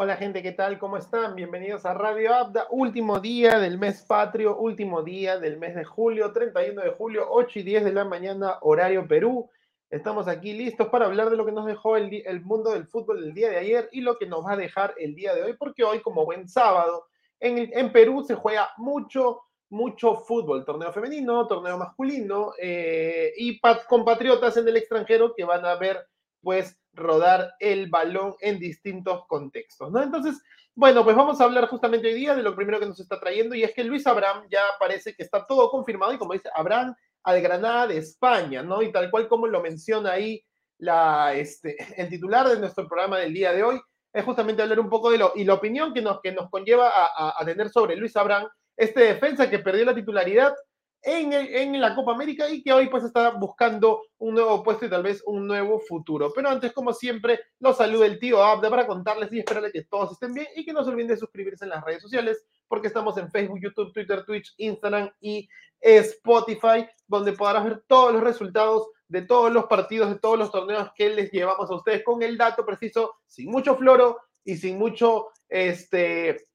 Hola gente, ¿qué tal? ¿Cómo están? Bienvenidos a Radio Abda, último día del mes patrio, último día del mes de julio, 31 de julio, 8 y 10 de la mañana, horario Perú. Estamos aquí listos para hablar de lo que nos dejó el, mundo del fútbol el día de ayer y lo que nos va a dejar el día de hoy, porque hoy, como buen sábado, en, Perú se juega mucho, mucho fútbol, torneo femenino, torneo masculino eh, y compatriotas en el extranjero que van a ver, pues, rodar el balón en distintos contextos, ¿no? Entonces, bueno, pues vamos a hablar justamente hoy día de lo primero que nos está trayendo y es que Luis Abraham ya parece que está todo confirmado y como dice Abraham al Granada de España, ¿no? Y tal cual como lo menciona ahí la, este, el titular de nuestro programa del día de hoy, es justamente hablar un poco de lo y la opinión que nos, que nos conlleva a, a tener sobre Luis Abraham, este defensa que perdió la titularidad en, la Copa América y que hoy pues está buscando un nuevo puesto y tal vez un nuevo futuro. Pero antes, como siempre, los saluda el tío Abda para contarles y esperarles que todos estén bien y que no se olviden de suscribirse en las redes sociales porque estamos en Facebook, YouTube, Twitter, Twitch, Instagram y Spotify, donde podrás ver todos los resultados de todos los partidos, de todos los torneos que les llevamos a ustedes con el dato preciso, sin mucho floro y sin mucho este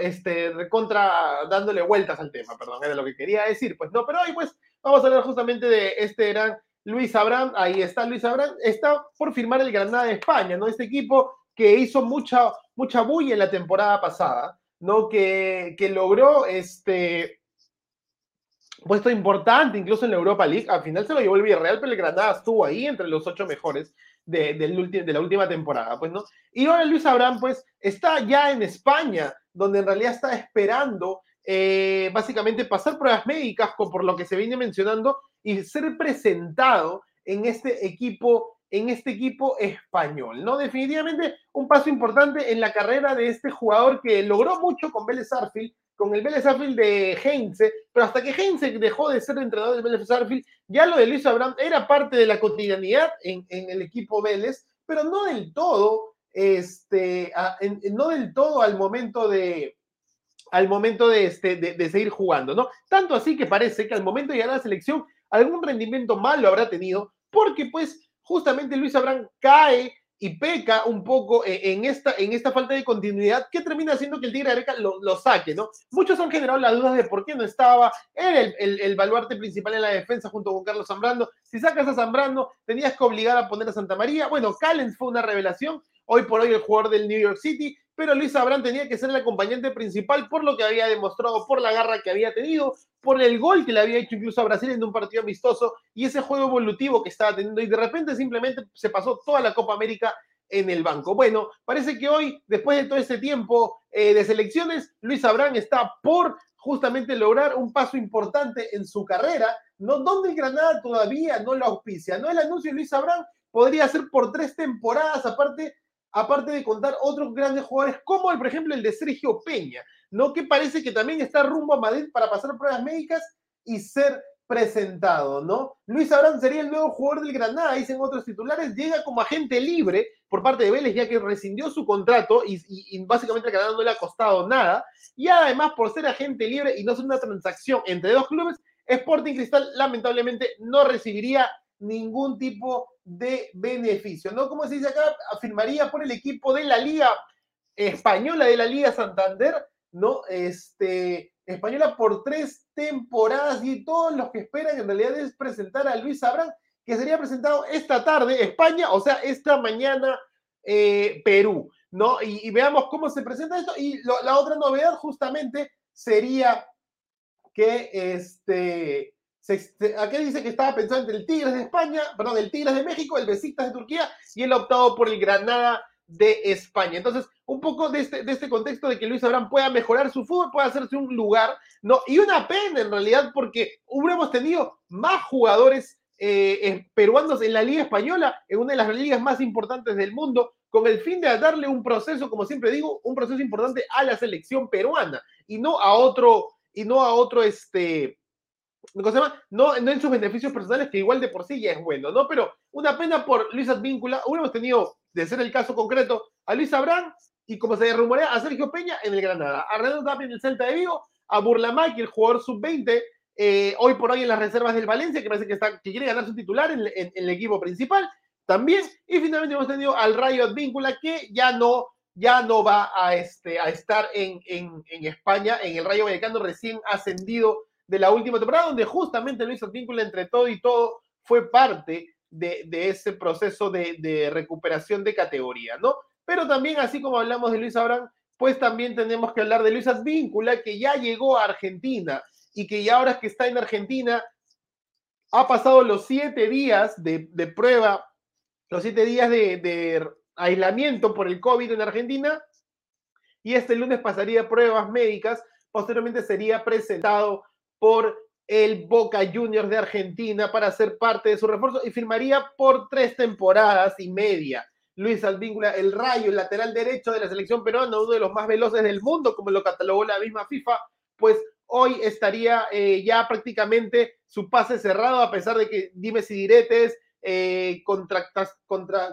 este, contra, dándole vueltas al tema, perdón, era lo que quería decir. Pues no, pero hoy pues vamos a hablar justamente de este gran Luis Abraham, ahí está Luis Abraham, está por firmar el Granada de España, ¿no? Este equipo que hizo mucha, mucha bulla en la temporada pasada, ¿no? Que, que logró este puesto importante incluso en la Europa League, al final se lo llevó el Villarreal, pero el Granada estuvo ahí entre los ocho mejores de, de, la última temporada, pues, ¿no? Y ahora Luis Abraham, pues, está ya en España, donde en realidad está esperando eh, básicamente pasar pruebas médicas, por lo que se viene mencionando, y ser presentado en este equipo en este equipo español, ¿no? Definitivamente un paso importante en la carrera de este jugador que logró mucho con Vélez Arfield, con el Vélez Arfield de Heinze, pero hasta que Heinze dejó de ser entrenador del Vélez Arfield, ya lo de Luis Abraham era parte de la cotidianidad en, el equipo Vélez, pero no del todo, este, no del todo al momento de, al momento de, este, de, seguir jugando, ¿no? Tanto así que parece que al momento de llegar a la selección, algún rendimiento malo habrá tenido, porque pues justamente Luis Abraham cae y peca un poco e, en esta, en esta falta de continuidad que termina haciendo que el Tigre Areca lo, lo, saque, ¿no? Muchos han generado las dudas de por qué no estaba, era el, el, el, baluarte principal en la defensa junto con Carlos Zambrano. Si sacas a Zambrano, tenías que obligar a poner a Santa María. Bueno, Callens fue una revelación, hoy por hoy el jugador del New York City, pero Luis Abraham tenía que ser el acompañante principal por lo que había demostrado, por la garra que había tenido, por el gol que le había hecho incluso a Brasil en un partido amistoso y ese juego evolutivo que estaba teniendo y de repente simplemente se pasó toda la Copa América en el banco. Bueno, parece que hoy, después de todo este tiempo eh, de selecciones, Luis Abraham está por justamente lograr un paso importante en su carrera, ¿no? donde el Granada todavía no lo auspicia. ¿no? El anuncio de Luis Abraham podría ser por tres temporadas, aparte aparte de contar otros grandes jugadores, como el, por ejemplo el de Sergio Peña, ¿no? Que parece que también está rumbo a Madrid para pasar pruebas médicas y ser presentado, ¿no? Luis Abraham sería el nuevo jugador del Granada, dicen otros titulares, llega como agente libre por parte de Vélez, ya que rescindió su contrato y, y básicamente el Granada no le ha costado nada, y además por ser agente libre y no ser una transacción entre dos clubes, Sporting Cristal lamentablemente no recibiría ningún tipo de beneficio, ¿no? Como se dice acá, afirmaría por el equipo de la Liga Española, de la Liga Santander, ¿no? Este, española por tres temporadas y todos los que esperan en realidad es presentar a Luis Abraham, que sería presentado esta tarde, España, o sea, esta mañana, eh, Perú, ¿no? Y, veamos cómo se presenta esto. Y la otra novedad justamente sería que este Aquí dice que estaba pensando entre el Tigres de España, perdón, el Tigres de México, el Besiktas de Turquía y él ha optado por el Granada de España. Entonces, un poco de este, de este contexto de que Luis Abraham pueda mejorar su fútbol, pueda hacerse un lugar, ¿no? Y una pena en realidad porque hubiéramos tenido más jugadores eh, peruanos en la Liga Española, en una de las ligas más importantes del mundo, con el fin de darle un proceso, como siempre digo, un proceso importante a la selección peruana y no a otro, y no a otro, este, no, no en sus beneficios personales, que igual de por sí ya es bueno, ¿no? Pero una pena por Luis Advíncula. Hubiéramos tenido, de ser el caso concreto, a Luis Abrán y como se rumorea, a Sergio Peña en el Granada, a Renato Tapia en el Celta de Vigo, a Burlamaki, el jugador sub-20, eh, hoy por hoy en las reservas del Valencia, que parece que, está, que quiere ganar su titular en, el equipo principal, también. Y finalmente hemos tenido al Rayo Advíncula, que ya no ya no va a, este, a estar en, en, en España, en el Rayo Vallecano recién ascendido de la última temporada, donde justamente Luis Advíncula, entre todo y todo, fue parte de, ese proceso de, recuperación de categoría, ¿no? Pero también, así como hablamos de Luis Abraham, pues también tenemos que hablar de Luis Advíncula, que ya llegó a Argentina y que ya ahora que está en Argentina, ha pasado los siete días de, prueba, los siete días de aislamiento por el COVID en Argentina y este lunes pasaría pruebas médicas, posteriormente sería presentado por el Boca Juniors de Argentina para ser parte de su refuerzo y firmaría por tres temporadas y media. Luis Advíncula, el rayo, el lateral derecho de la selección peruana, uno de los más veloces del mundo, como lo catalogó la misma FIFA, pues hoy estaría eh, ya prácticamente su pase cerrado, a pesar de que dime si diretes, eh, contra,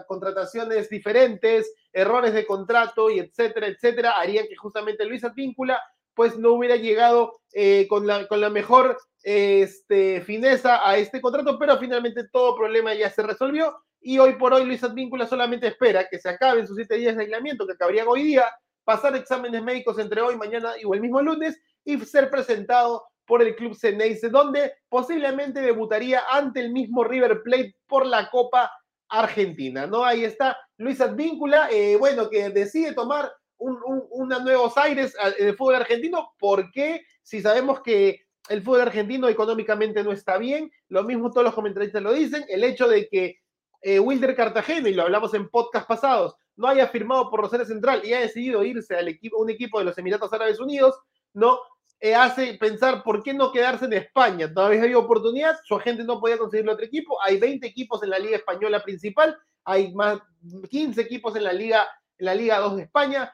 contrataciones diferentes, errores de contrato y etcétera, etcétera, harían que justamente Luis Advíncula pues no hubiera llegado eh, con, la, con la mejor este, fineza a este contrato, pero finalmente todo problema ya se resolvió y hoy por hoy Luis Advíncula solamente espera que se acaben sus siete días de aislamiento que acabarían hoy día, pasar exámenes médicos entre hoy, mañana y el mismo lunes y ser presentado por el club Ceneice, donde posiblemente debutaría ante el mismo River Plate por la Copa Argentina, ¿no? Ahí está Luis Advíncula, eh, bueno, que decide tomar un, un, Nuevos Aires en el fútbol argentino, ¿por qué? Si sabemos que el fútbol argentino económicamente no está bien, lo mismo todos los comentaristas lo dicen, el hecho de que eh, Wilder Cartagena, y lo hablamos en podcast pasados, no haya firmado por Rosario Central y haya decidido irse al equipo, un equipo de los Emiratos Árabes Unidos, no eh, hace pensar por qué no quedarse en España. Todavía hay oportunidad, su agente no podía conseguirle otro equipo, hay 20 equipos en la Liga Española principal, hay más 15 equipos en la Liga, en la Liga 2 de España.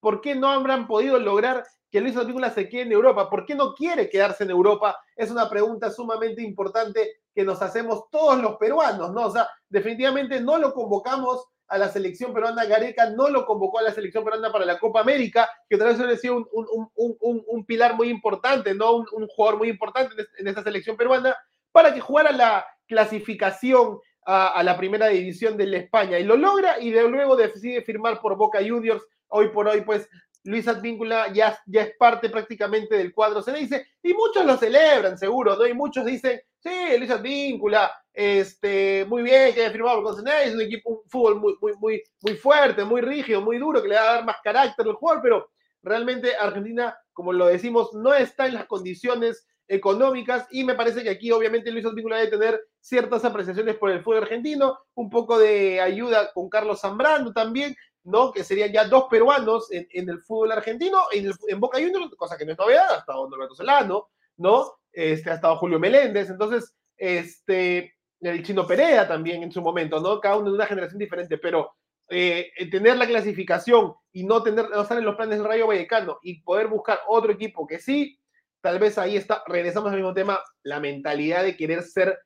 ¿Por qué no habrán podido lograr que Luis Advíncula se quede en Europa? ¿Por qué no quiere quedarse en Europa? Es una pregunta sumamente importante que nos hacemos todos los peruanos, ¿no? O sea, definitivamente no lo convocamos a la selección peruana, Gareca no lo convocó a la selección peruana para la Copa América, que otra vez hubiera sido un, un, un, un, pilar muy importante, ¿no? Un, jugador muy importante en, esta selección peruana, para que jugara la clasificación a, la primera división de España. Y lo logra y de luego decide firmar por Boca Juniors. Hoy por hoy, pues Luis Advíncula ya, ya es parte prácticamente del cuadro, se le dice, y muchos lo celebran, seguro, ¿no? Y muchos dicen, sí, Luis Advíncula, este, muy bien que haya firmado con Senay, es un equipo, un fútbol muy, muy, muy, muy fuerte, muy rígido, muy duro, que le va a dar más carácter al jugador, pero realmente Argentina, como lo decimos, no está en las condiciones económicas y me parece que aquí obviamente Luis Advíncula debe tener ciertas apreciaciones por el fútbol argentino, un poco de ayuda con Carlos Zambrano también, ¿no? Que serían ya dos peruanos en, en el fútbol argentino, en, el, en, Boca Juniors, cosa que no es novedad, ha estado Norberto Solano, ¿no? Este, ha estado Julio Meléndez, entonces, este, el Chino Perea también en su momento, ¿no? Cada uno de una generación diferente, pero eh, tener la clasificación y no tener, no estar en los planes del Rayo Vallecano y poder buscar otro equipo que sí, tal vez ahí está, regresamos al mismo tema, la mentalidad de querer ser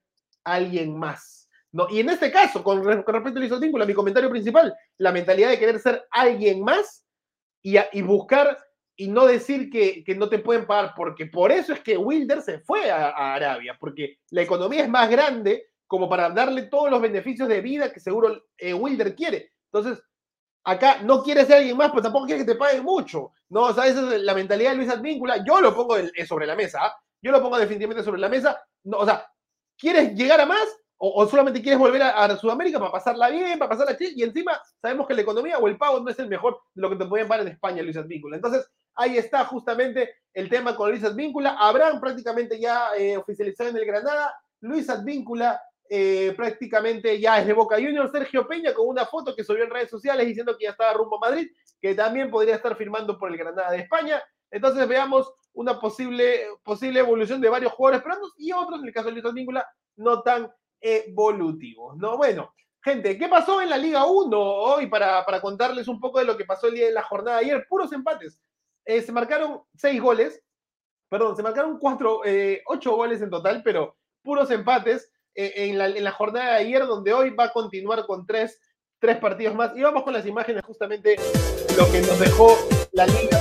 alguien más ¿no? Y en este caso, con, con respecto a Luis Advíncula, mi comentario principal, la mentalidad de querer ser alguien más y, y buscar y no decir que, que, no te pueden pagar, porque por eso es que Wilder se fue a, a, Arabia, porque la economía es más grande como para darle todos los beneficios de vida que seguro eh, Wilder quiere. Entonces, acá no quiere ser alguien más, pero tampoco quiere que te paguen mucho, ¿no? O sea, esa es la mentalidad de Luis Advíncula. Yo lo pongo sobre la mesa, yo lo pongo definitivamente sobre la mesa. No, o sea, ¿quieres llegar a más? o, o, solamente quieres volver a, a, Sudamérica para pasarla bien, para pasarla chill, y encima sabemos que la economía o el pago no es el mejor de lo que te podían pagar en España, Luis Advíncula. Entonces, ahí está justamente el tema con Luis Advíncula. Abraham prácticamente ya eh, oficializado en el Granada. Luis Advíncula eh, prácticamente ya es de Boca Juniors. Sergio Peña con una foto que subió en redes sociales diciendo que ya estaba rumbo a Madrid, que también podría estar firmando por el Granada de España. Entonces veamos una posible, posible evolución de varios jugadores peruanos y otros, en el caso de Luis Advíncula, no tan evolutivos, ¿no? Bueno, gente, ¿qué pasó en la Liga 1 hoy para, para contarles un poco de lo que pasó el día de la jornada de ayer? Puros empates. Eh, se marcaron seis goles, perdón, se marcaron cuatro, eh, ocho goles en total, pero puros empates en, la, en la jornada de ayer, donde hoy va a continuar con tres, tres partidos más. Y vamos con las imágenes justamente lo que nos dejó la Liga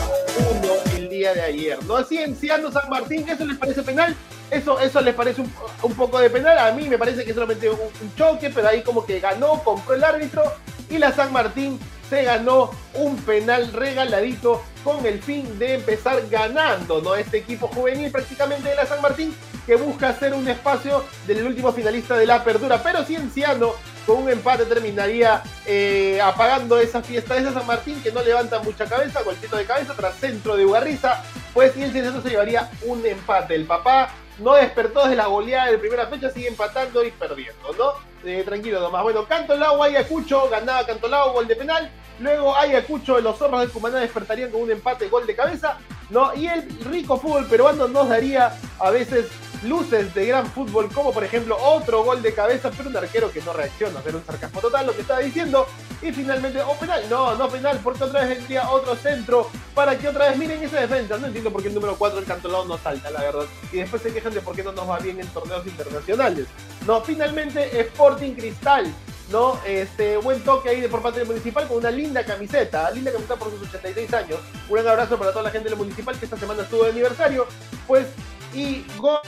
1 el día de ayer. ¿No? Así en Ciano San Martín, ¿eso les parece penal? Eso, eso les parece un, un, poco de penal. A mí me parece que solamente un, un, choque, pero ahí como que ganó, compró el árbitro. Y la San Martín se ganó un penal regaladito con el fin de empezar ganando, ¿no? Este equipo juvenil prácticamente de la San Martín que busca hacer un espacio del último finalista de la apertura, pero Cienciano con un empate terminaría eh, apagando esa fiesta de San Martín que no levanta mucha cabeza, golpito de cabeza tras centro de Ugarriza, pues y Cienciano se llevaría un empate. El papá no despertó desde la goleada de primera fecha, sigue empatando y perdiendo, ¿no? Eh, tranquilo nomás. Bueno, Cantolao, Ayacucho, ganaba Cantolao, gol de penal. Luego Ayacucho, los zorros de Cumaná despertarían con un empate, gol de cabeza, ¿no? Y el rico fútbol peruano nos daría a veces luces de gran fútbol, como por ejemplo otro gol de cabeza, pero un arquero que no reacciona, era un sarcasmo total lo que estaba diciendo. Y finalmente, oh penal, no, no penal, porque otra vez vendría otro centro para que otra vez miren esa defensa. No entiendo por qué el número 4 el Cantolao no salta, la verdad. Y después se quejan de por qué no nos va bien en torneos internacionales. No, finalmente Sporting Cristal ¿no? Este, buen toque ahí de por parte del municipal con una linda camiseta, linda camiseta por sus 86 años. Un gran abrazo para toda la gente del municipal que esta semana estuvo de aniversario. Pues, y gol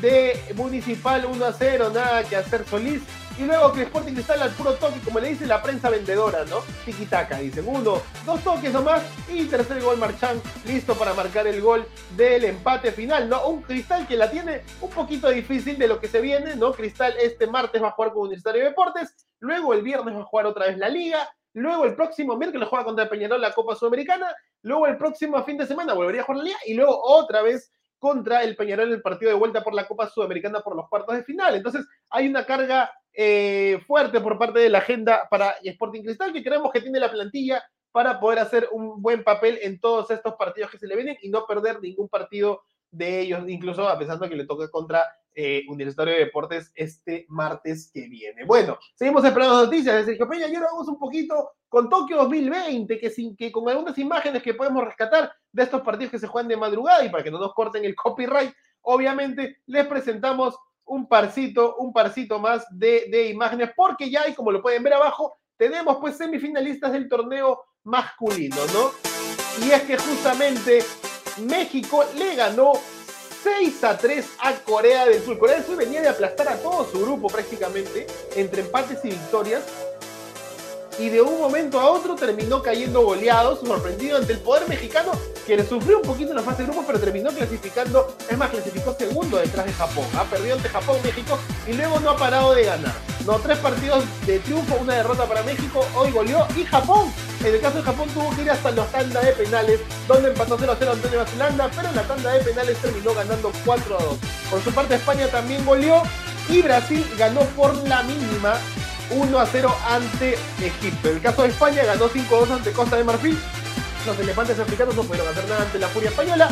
de Municipal 1 a 0, nada que hacer Solís. Y luego que Sporting Cristal al puro toque, como le dice la prensa vendedora, ¿no? Tiki-taka, dicen. Uno, dos toques nomás y tercer gol Marchán, listo para marcar el gol del empate final, ¿no? Un Cristal que la tiene un poquito difícil de lo que se viene, ¿no? Cristal este martes va a jugar con Universitario de Deportes, luego el viernes va a jugar otra vez la Liga, luego el próximo miércoles juega contra Peñarol la Copa Sudamericana, luego el próximo fin de semana volvería a jugar la Liga y luego otra vez contra el Peñarol en el partido de vuelta por la Copa Sudamericana por los cuartos de final. Entonces, hay una carga eh, fuerte por parte de la agenda para Sporting Cristal que creemos que tiene la plantilla para poder hacer un buen papel en todos estos partidos que se le vienen y no perder ningún partido de ellos, incluso a pesar de que le toque contra eh, Universitario de Deportes este martes que viene. Bueno, seguimos esperando noticias de Sergio Peña y ahora vamos un poquito con Tokio 2020, que, sin, que con algunas imágenes que podemos rescatar de estos partidos que se juegan de madrugada y para que no nos corten el copyright, obviamente les presentamos un parcito, un parcito más de, de imágenes, porque ya hay, como lo pueden ver abajo, tenemos pues semifinalistas del torneo masculino, ¿no? Y es que justamente México le ganó 6 a 3 a Corea del Sur. Corea del Sur venía de aplastar a todo su grupo prácticamente, entre empates y victorias. Y de un momento a otro terminó cayendo goleado, sorprendido ante el poder mexicano, que le sufrió un poquito en la fase de grupo, pero terminó clasificando, es más, clasificó segundo detrás de Japón. Ha perdido ante Japón, México, y luego no ha parado de ganar. No, tres partidos de triunfo, una derrota para México, hoy goleó, y Japón en el caso de Japón tuvo que ir hasta la tanda de penales, donde empató 0 a 0 ante Nueva Zelanda, pero en la tanda de penales terminó ganando 4 a 2. Por su parte, España también goleó y Brasil ganó por la mínima 1 a 0 ante Egipto. En el caso de España ganó 5 a 2 ante Costa de Marfil. Los elefantes africanos no pudieron hacer nada ante la furia española.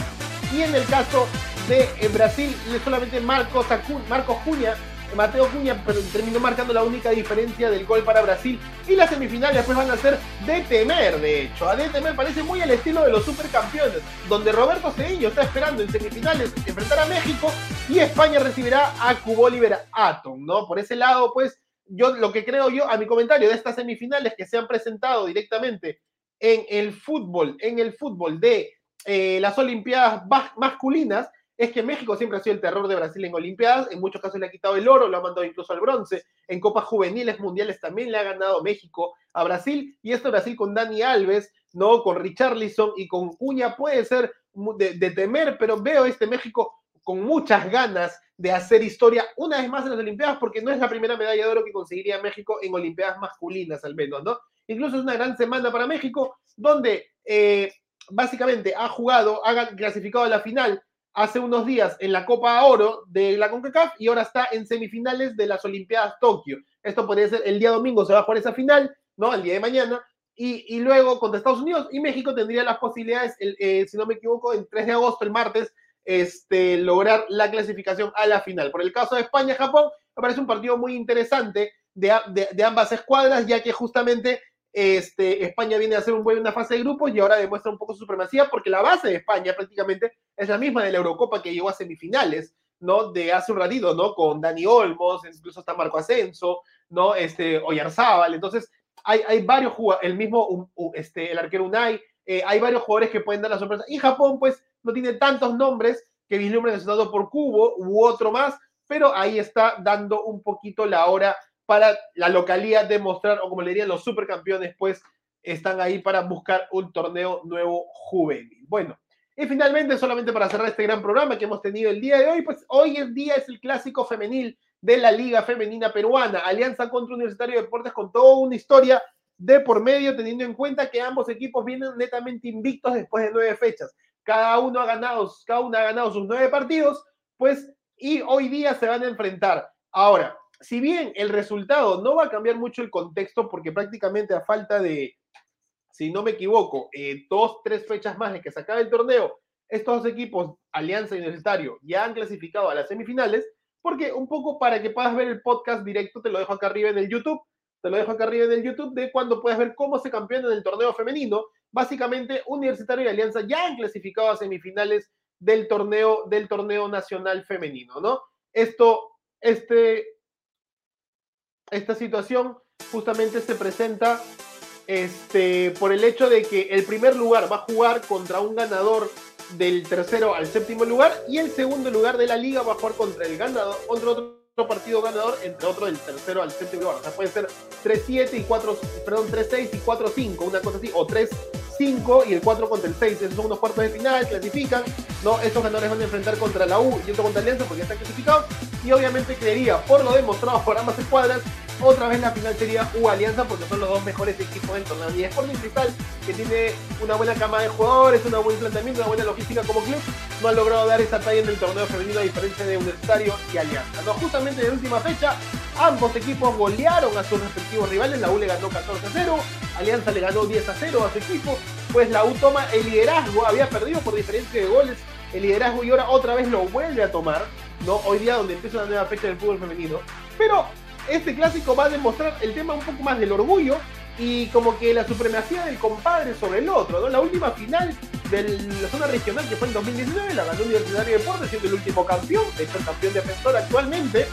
Y en el caso de Brasil, solamente Marcos, Marcos Cunha Mateo Cuña terminó marcando la única diferencia del gol para Brasil. Y las semifinales después van a ser de temer, de hecho. A de temer parece muy al estilo de los supercampeones, donde Roberto Cedillo está esperando en semifinales enfrentar a México y España recibirá a Cubo Atom, ¿no? Por ese lado, pues, yo lo que creo yo, a mi comentario de estas semifinales que se han presentado directamente en el fútbol, en el fútbol de eh, las Olimpiadas masculinas, es que México siempre ha sido el terror de Brasil en Olimpiadas, en muchos casos le ha quitado el oro, lo ha mandado incluso al bronce, en Copas Juveniles Mundiales también le ha ganado México a Brasil, y esto Brasil con Dani Alves, ¿no? Con Richarlison y con Cuña puede ser de, temer, pero veo este México con muchas ganas de hacer historia una vez más en las Olimpiadas, porque no es la primera medalla de oro que conseguiría México en Olimpiadas masculinas al menos, ¿no? Incluso es una gran semana para México, donde eh, básicamente ha jugado, ha clasificado a la final hace unos días en la Copa Oro de la CONCACAF y ahora está en semifinales de las Olimpiadas Tokio. Esto podría ser el día domingo, se va a jugar esa final, ¿no? El día de mañana. Y, luego contra Estados Unidos y México tendría las posibilidades, eh, si no me equivoco, el 3 de agosto, el martes, este, lograr la clasificación a la final. Por el caso de España-Japón, me parece un partido muy interesante de, de ambas escuadras, ya que justamente este, España viene a hacer un buen, una fase de grupos y ahora demuestra un poco su supremacía porque la base de España prácticamente es la misma de la Eurocopa que llegó a semifinales, ¿no? De hace un ratito, ¿no? Con Dani Olmos, incluso está Marco Ascenso, ¿no? Este, Oyarzábal. Entonces, hay, hay varios jugadores, el mismo, este, el arquero Unai, eh, hay varios jugadores que pueden dar la sorpresa. Y Japón, pues, no tiene tantos nombres que vislumbren el por Cubo u otro más, pero ahí está dando un poquito la hora para la localidad demostrar, o como le dirían los supercampeones, pues están ahí para buscar un torneo nuevo juvenil. Bueno, y finalmente, solamente para cerrar este gran programa que hemos tenido el día de hoy, pues hoy en día es el clásico femenil de la Liga Femenina Peruana, Alianza contra Universitario de Deportes con toda una historia de por medio, teniendo en cuenta que ambos equipos vienen netamente invictos después de nueve fechas. Cada uno ha ganado, cada uno ha ganado sus nueve partidos, pues, y hoy día se van a enfrentar. Ahora, si bien el resultado no va a cambiar mucho el contexto, porque prácticamente a falta de, si no me equivoco, eh, dos, tres fechas más de que se acabe el torneo, estos dos equipos, Alianza y Universitario, ya han clasificado a las semifinales, porque un poco para que puedas ver el podcast directo, te lo dejo acá arriba en el YouTube, te lo dejo acá arriba en el YouTube, de cuando puedas ver cómo se campeona en el torneo femenino. Básicamente, Universitario y Alianza ya han clasificado a semifinales del torneo, del torneo nacional femenino, ¿no? Esto, este, esta situación justamente se presenta este, por el hecho de que el primer lugar va a jugar contra un ganador del tercero al séptimo lugar y el segundo lugar de la liga va a jugar contra el ganador, contra otro partido ganador, entre otro del tercero al séptimo lugar. O sea, puede ser 3-7 y 4, perdón, 3-6 y 4-5, una cosa así, o 3-5 y el 4 contra el 6. Esos son unos cuartos de final, clasifican, ¿no? Estos ganadores van a enfrentar contra la U y otro contra Alianza porque ya están clasificados. Y obviamente creería, por lo demostrado por ambas escuadras, otra vez la final sería U Alianza porque son los dos mejores equipos del torneo. Y Sporting Cristal, que tiene una buena cama de jugadores, un buen planteamiento, una buena logística como club, no ha logrado dar esa talla en el torneo femenino a diferencia de Universitario y Alianza. No, justamente en la última fecha, ambos equipos golearon a sus respectivos rivales. La U le ganó 14 a 0, Alianza le ganó 10 a 0 a su equipo, pues la U toma el liderazgo, había perdido por diferencia de goles el liderazgo y ahora otra vez lo vuelve a tomar, ¿no? Hoy día donde empieza la nueva fecha del fútbol femenino. Pero este clásico va a demostrar el tema un poco más del orgullo y como que la supremacía del compadre sobre el otro, ¿no? La última final de la zona regional que fue en 2019 la ganó Universitario de Deportes siendo el último campeón, de hecho el campeón defensor actualmente.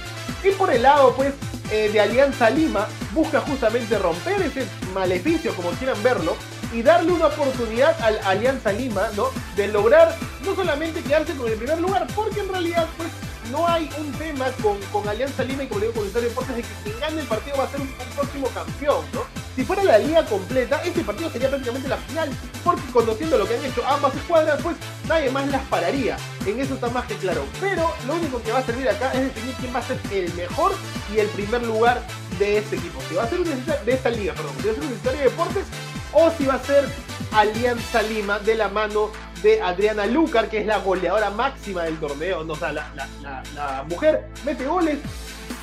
Y por el lado, pues, eh, de Alianza Lima busca justamente romper ese maleficio, como quieran verlo, y darle una oportunidad al Alianza Lima, ¿no? De lograr no solamente quedarse con el primer lugar, porque en realidad, pues, no hay un tema con, con Alianza Lima y como le digo con Deportes de que quien gane el partido va a ser un, próximo campeón, ¿no? Si fuera la liga completa, este partido sería prácticamente la final, porque conociendo lo que han hecho ambas escuadras, pues nadie más las pararía. En eso está más que claro. Pero lo único que va a servir acá es definir quién va a ser el mejor y el primer lugar de este equipo. Si va a ser un de esta liga, perdón, si va a ser un de deportes o si va a ser Alianza Lima de la mano de Adriana Lucar, que es la goleadora máxima del torneo. O sea, la, mujer mete goles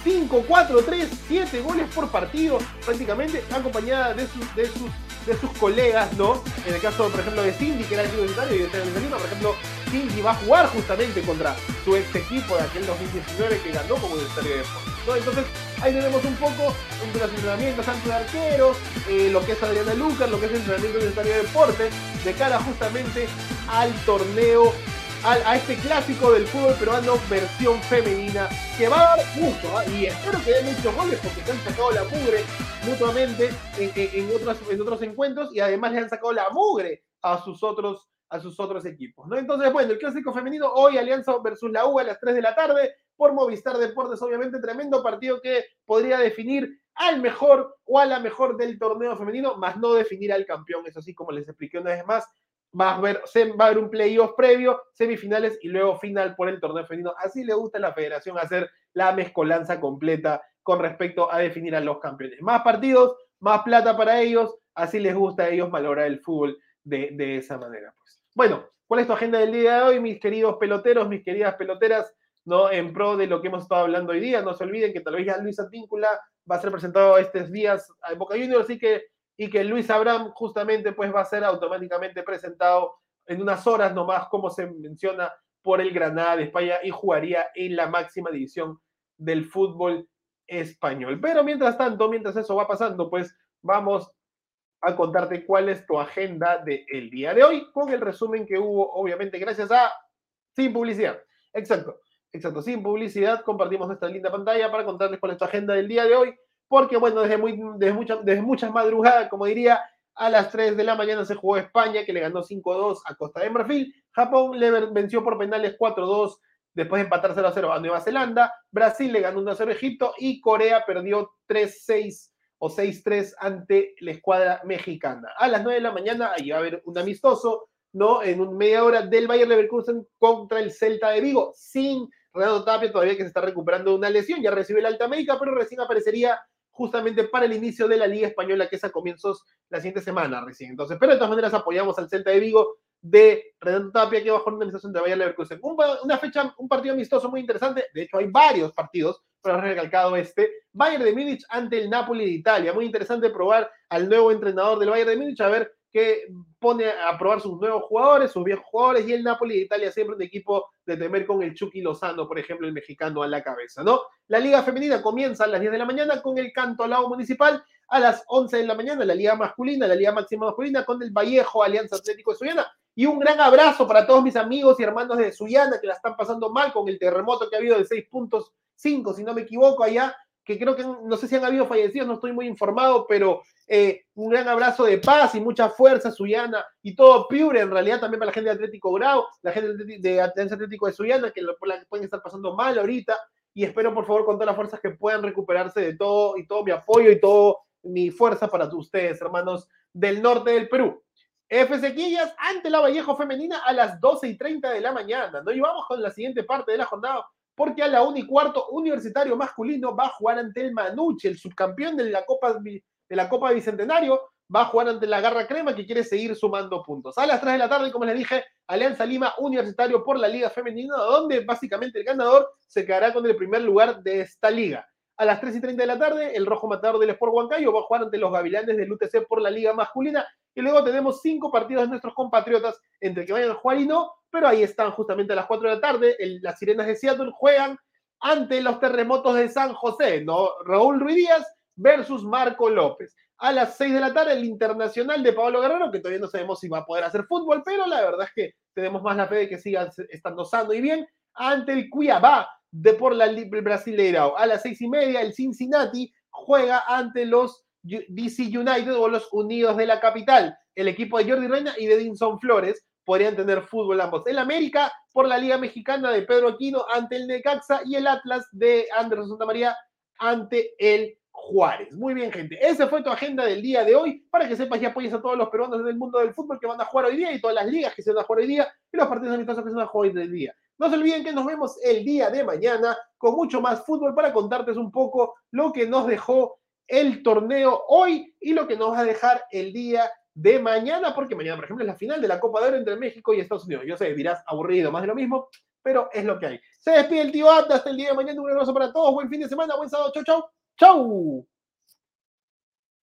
5, 4, 3, 7 goles por partido, prácticamente acompañada de sus, de sus, de sus colegas, ¿no? En el caso, por ejemplo, de Cindy, que era el universitario y de Lima, por ejemplo, Cindy va a jugar justamente contra su ex equipo de aquel 2019 que ganó como universitario de ¿no? Entonces, ahí tenemos un poco de los entrenamientos tanto de arqueros, eh, lo que es Adriana Lucas, lo que es el entrenamiento universitario de deportes, de cara justamente al torneo a, este clásico del fútbol peruano versión femenina que va a dar mucho ¿ah? y espero que dé muchos goles porque se han sacado la mugre mutuamente en, otros, en otros encuentros y además le han sacado la mugre a sus otros a sus otros equipos, ¿no? Entonces, bueno, el clásico femenino hoy Alianza versus la U a las 3 de la tarde por Movistar Deportes, obviamente tremendo partido que podría definir al mejor o a la mejor del torneo femenino, más no definir al campeón, eso sí, como les expliqué una vez más, va a haber, va a haber un playoff previo, semifinales y luego final por el torneo femenino. Así le gusta a la federación hacer la mezcolanza completa con respecto a definir a los campeones. Más partidos, más plata para ellos, así les gusta a ellos valorar el fútbol de, esa manera. Pues. Bueno, ¿cuál es tu agenda del día de hoy, mis queridos peloteros, mis queridas peloteras? ¿No? En pro de lo que hemos estado hablando hoy día. No se olviden que tal vez ya Luis Antíncula va a ser presentado estos días a Boca Juniors, así que y que Luis Abraham justamente pues va a ser automáticamente presentado en unas horas nomás, como se menciona, por el Granada de España y jugaría en la máxima división del fútbol español. Pero mientras tanto, mientras eso va pasando, pues vamos a contarte cuál es tu agenda del día de hoy, con el resumen que hubo, obviamente, gracias a Sin Publicidad. Exacto, exacto, sin publicidad compartimos nuestra linda pantalla para contarles cuál es tu agenda del día de hoy porque bueno, desde, muy, desde, muchas, desde muchas madrugadas, como diría, a las 3 de la mañana se jugó España, que le ganó 5-2 a Costa de Marfil. Japón le venció por penales 4-2 después de empatar 0-0 a Nueva Zelanda. Brasil le ganó 1-0 a Egipto y Corea perdió 3-6 o 6-3 ante la escuadra mexicana. A las 9 de la mañana ahí va a haber un amistoso, ¿no? En un media hora del Bayern Leverkusen contra el Celta de Vigo, sin Renato Tapia todavía que se está recuperando de una lesión, ya recibe la alta médica, pero recién aparecería justamente para el inicio de la Liga Española, que es a comienzos la siguiente semana recién. Entonces, pero de todas maneras apoyamos al Celta de Vigo de Renato Tapia, que bajo una administración de Bayern Leverkusen. una fecha, un partido amistoso muy interesante. De hecho, hay varios partidos, pero recalcado este. Bayern de Múnich ante el Napoli de Italia. Muy interesante probar al nuevo entrenador del Bayern de Múnich, a ver qué pone a probar sus nuevos jugadores, sus viejos jugadores, y el Napoli de Italia siempre un equipo de temer con el Chucky Lozano, por ejemplo, el mexicano a la cabeza, ¿no? La Liga Femenina comienza a las 10 de la mañana con el Canto al Lado Municipal, a las 11 de la mañana la Liga Masculina, la Liga Máxima Masculina con el Vallejo Alianza Atlético de Suyana. Y un gran abrazo para todos mis amigos y hermanos de Suyana que la están pasando mal con el terremoto que ha habido de 6.5, si no me equivoco, allá, que creo que no sé si han habido fallecidos, no estoy muy informado, pero eh, un gran abrazo de paz y mucha fuerza, Suyana, y todo Piure, en realidad también para la gente de Atlético Grau, la gente de Atlético de Suyana, que que pueden estar pasando mal ahorita, y espero por favor con todas las fuerzas que puedan recuperarse de todo y todo mi apoyo y todo mi fuerza para ustedes, hermanos del norte del Perú. F. Sequillas ante la Vallejo Femenina a las 12 y 30 de la mañana. No vamos con la siguiente parte de la jornada, porque a la 1 y cuarto, Universitario Masculino va a jugar ante el Manuche, el subcampeón de la Copa, de la Copa Bicentenario, va a jugar ante la Garra Crema, que quiere seguir sumando puntos. A las 3 de la tarde, como les dije, Alianza Lima Universitario por la Liga Femenina, donde básicamente el ganador se quedará con el primer lugar de esta liga. A las 3 y 30 de la tarde, el rojo matador del Sport Huancayo va a jugar ante los Gavilanes del UTC por la Liga Masculina. Y luego tenemos cinco partidos de nuestros compatriotas entre que vayan a jugar y no, pero ahí están justamente a las 4 de la tarde. las Sirenas de Seattle juegan ante los terremotos de San José, ¿no? Raúl Ruiz Díaz versus Marco López. A las 6 de la tarde, el Internacional de Pablo Guerrero, que todavía no sabemos si va a poder hacer fútbol, pero la verdad es que tenemos más la fe de que siga estando sano y bien, ante el Cuiabá de por la Brasileirao. A las seis y media, el Cincinnati juega ante los DC United o los Unidos de la Capital. El equipo de Jordi Reina y de Dinson Flores podrían tener fútbol ambos. El América por la Liga Mexicana de Pedro Aquino ante el Necaxa y el Atlas de Andrés Santa María ante el Juárez. Muy bien, gente. Esa fue tu agenda del día de hoy para que sepas y apoyes a todos los peruanos del mundo del fútbol que van a jugar hoy día y todas las ligas que se van a jugar hoy día y los partidos amistosos que se van a jugar hoy día. No se olviden que nos vemos el día de mañana con mucho más fútbol para contarte un poco lo que nos dejó el torneo hoy y lo que nos va a dejar el día de mañana, porque mañana, por ejemplo, es la final de la Copa de Oro entre México y Estados Unidos. Yo sé, dirás aburrido, más de lo mismo, pero es lo que hay. Se despide el tío Abda hasta el día de mañana. Un abrazo para todos. Buen fin de semana, buen sábado. Chau, chau. Chau.